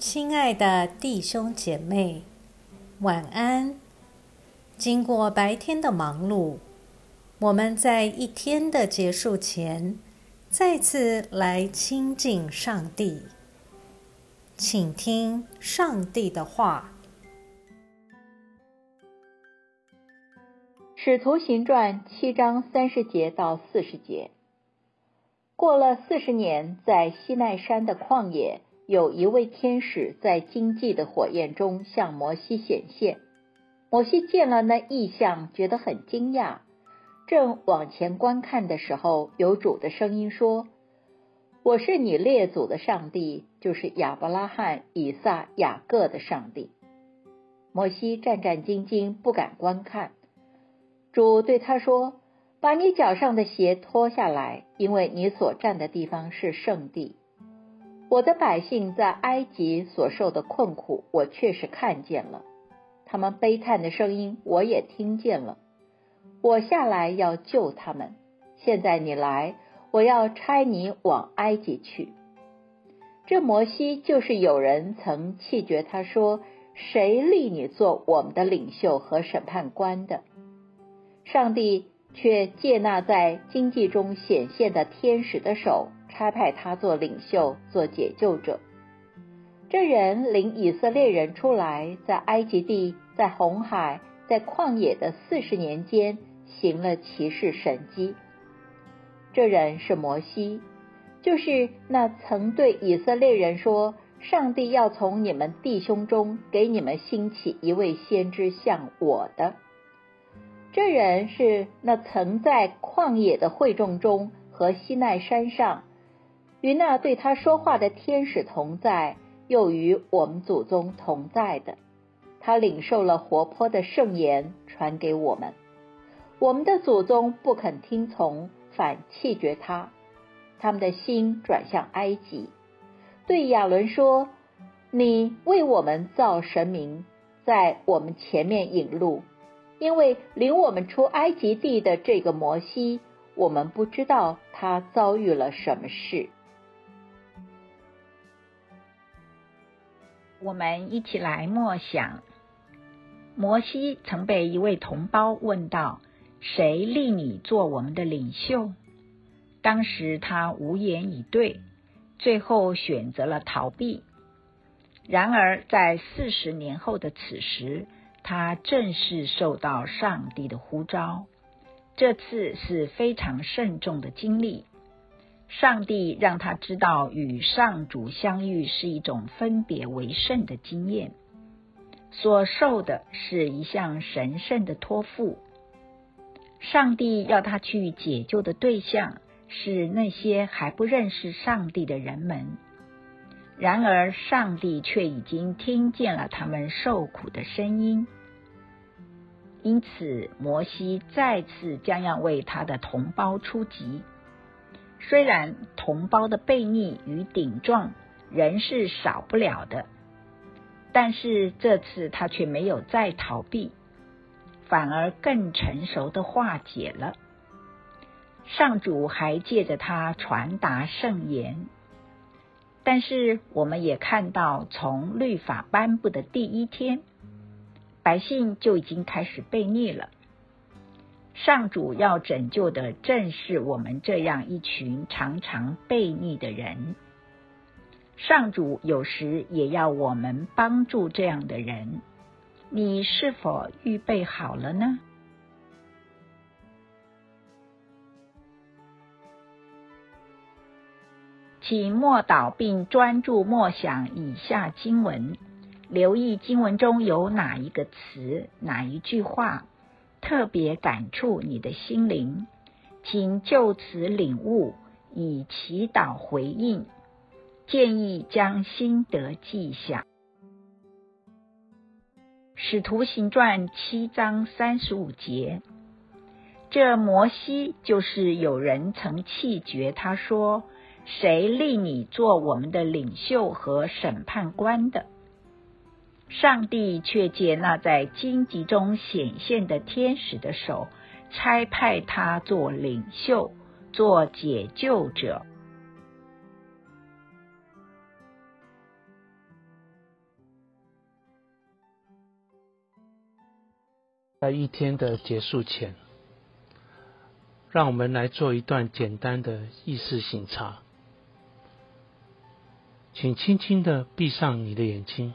亲爱的弟兄姐妹，晚安。经过白天的忙碌，我们在一天的结束前，再次来亲近上帝，请听上帝的话。使徒行传七章三十节到四十节。过了四十年，在西奈山的旷野，有一位天使在经济的火焰中向摩西显现。摩西见了那异象，觉得很惊讶。正往前观看的时候，有主的声音说：“我是你列祖的上帝，就是亚伯拉罕、以撒、雅各的上帝。”摩西战战兢兢，不敢观看。主对他说。把你脚上的鞋脱下来，因为你所站的地方是圣地。我的百姓在埃及所受的困苦，我确实看见了；他们悲叹的声音，我也听见了。我下来要救他们。现在你来，我要差你往埃及去。这摩西就是有人曾弃绝他说：“谁立你做我们的领袖和审判官的？”上帝。却借那在经济中显现的天使的手，差派他做领袖、做解救者。这人领以色列人出来，在埃及地、在红海、在旷野的四十年间，行了奇事神迹。这人是摩西，就是那曾对以色列人说：“上帝要从你们弟兄中给你们兴起一位先知，像我的。”这人是那曾在旷野的会众中和西奈山上与那对他说话的天使同在，又与我们祖宗同在的。他领受了活泼的圣言，传给我们。我们的祖宗不肯听从，反弃绝他，他们的心转向埃及。对亚伦说：“你为我们造神明，在我们前面引路。”因为领我们出埃及地的这个摩西，我们不知道他遭遇了什么事。我们一起来默想：摩西曾被一位同胞问到：“谁立你做我们的领袖？”当时他无言以对，最后选择了逃避。然而在四十年后的此时，他正式受到上帝的呼召，这次是非常慎重的经历。上帝让他知道，与上主相遇是一种分别为圣的经验，所受的是一项神圣的托付。上帝要他去解救的对象是那些还不认识上帝的人们，然而上帝却已经听见了他们受苦的声音。因此，摩西再次将要为他的同胞出击。虽然同胞的悖逆与顶撞仍是少不了的，但是这次他却没有再逃避，反而更成熟的化解了。上主还借着他传达圣言，但是我们也看到，从律法颁布的第一天。百姓就已经开始悖逆了。上主要拯救的正是我们这样一群常常悖逆的人。上主有时也要我们帮助这样的人。你是否预备好了呢？请默祷并专注默想以下经文。留意经文中有哪一个词、哪一句话特别感触你的心灵，请就此领悟，以祈祷回应。建议将心得记下。使徒行传七章三十五节，这摩西就是有人曾弃绝他说：“谁立你做我们的领袖和审判官的？”上帝却借那在荆棘中显现的天使的手，差派他做领袖，做解救者。在一天的结束前，让我们来做一段简单的意识醒察。请轻轻的闭上你的眼睛，